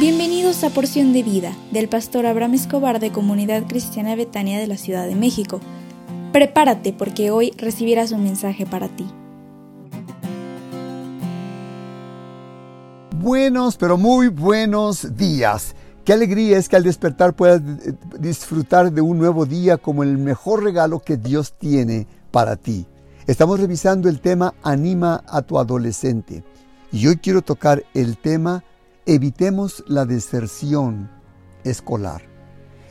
Bienvenidos a Porción de Vida del pastor Abraham Escobar de Comunidad Cristiana Betania de la Ciudad de México. Prepárate porque hoy recibirás un mensaje para ti. Buenos, pero muy buenos días. Qué alegría es que al despertar puedas disfrutar de un nuevo día como el mejor regalo que Dios tiene para ti. Estamos revisando el tema Anima a tu adolescente. Y hoy quiero tocar el tema Evitemos la deserción escolar.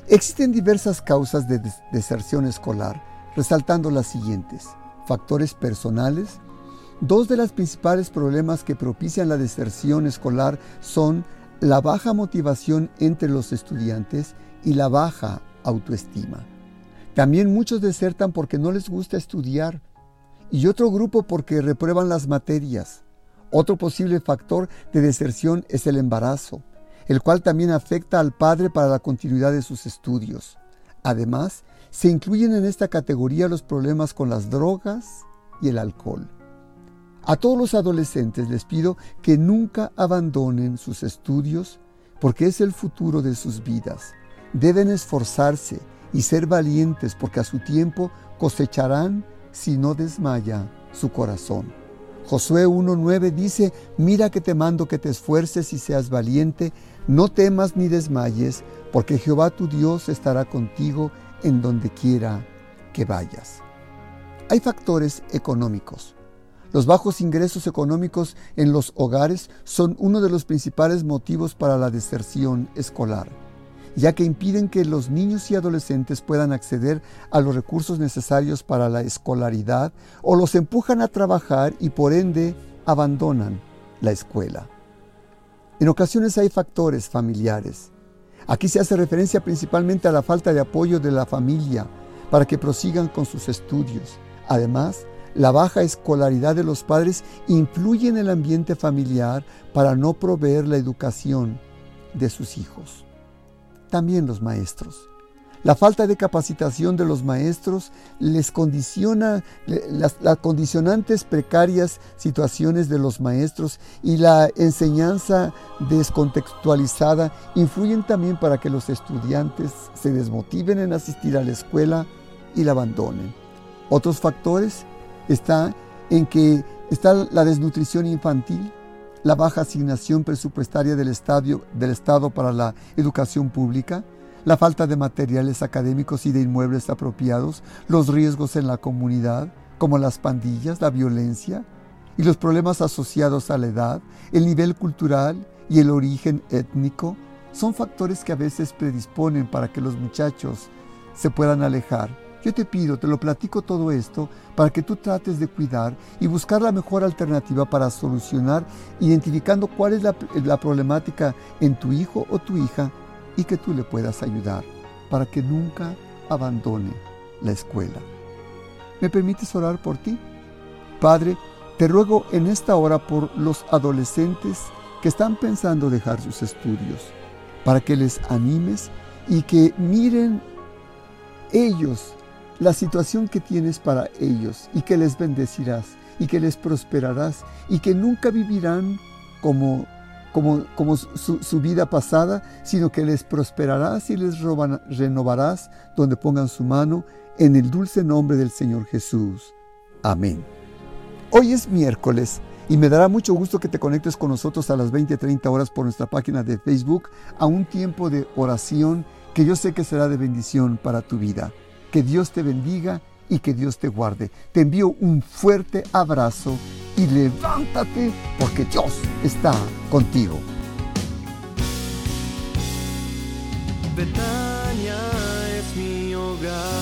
Existen diversas causas de deserción escolar, resaltando las siguientes. Factores personales. Dos de los principales problemas que propician la deserción escolar son la baja motivación entre los estudiantes y la baja autoestima. También muchos desertan porque no les gusta estudiar y otro grupo porque reprueban las materias. Otro posible factor de deserción es el embarazo, el cual también afecta al padre para la continuidad de sus estudios. Además, se incluyen en esta categoría los problemas con las drogas y el alcohol. A todos los adolescentes les pido que nunca abandonen sus estudios porque es el futuro de sus vidas. Deben esforzarse y ser valientes porque a su tiempo cosecharán si no desmaya su corazón. Josué 1.9 dice, mira que te mando que te esfuerces y seas valiente, no temas ni desmayes, porque Jehová tu Dios estará contigo en donde quiera que vayas. Hay factores económicos. Los bajos ingresos económicos en los hogares son uno de los principales motivos para la deserción escolar ya que impiden que los niños y adolescentes puedan acceder a los recursos necesarios para la escolaridad o los empujan a trabajar y por ende abandonan la escuela. En ocasiones hay factores familiares. Aquí se hace referencia principalmente a la falta de apoyo de la familia para que prosigan con sus estudios. Además, la baja escolaridad de los padres influye en el ambiente familiar para no proveer la educación de sus hijos también los maestros. La falta de capacitación de los maestros les condiciona, las, condicionantes precarias situaciones de los maestros y la enseñanza descontextualizada influyen también para que los estudiantes se desmotiven en asistir a la escuela y la abandonen. Otros factores están en que está la desnutrición infantil, la baja asignación presupuestaria del, Estado para la educación pública, la falta de materiales académicos y de inmuebles apropiados, los riesgos en la comunidad, como las pandillas, la violencia y los problemas asociados a la edad, el nivel cultural y el origen étnico, son factores que a veces predisponen para que los muchachos se puedan alejar yo te pido, te lo platico todo esto para que tú trates de cuidar y buscar la mejor alternativa para solucionar, identificando cuál es la, problemática en tu hijo o tu hija y que tú le puedas ayudar para que nunca abandone la escuela. ¿Me permites orar por ti? Padre, te ruego en esta hora por los adolescentes que están pensando dejar sus estudios, para que les animes y que miren ellos la situación que tienes para ellos y que les bendecirás y que les prosperarás y que nunca vivirán como, como, como su, vida pasada, sino que les prosperarás y les renovarás donde pongan su mano en el dulce nombre del Señor Jesús. Amén. Hoy es miércoles y me dará mucho gusto que te conectes con nosotros a las 20-30 horas por nuestra página de Facebook a un tiempo de oración que yo sé que será de bendición para tu vida. Que Dios te bendiga y que Dios te guarde. Te envío un fuerte abrazo y levántate porque Dios está contigo. Betania es mi hogar.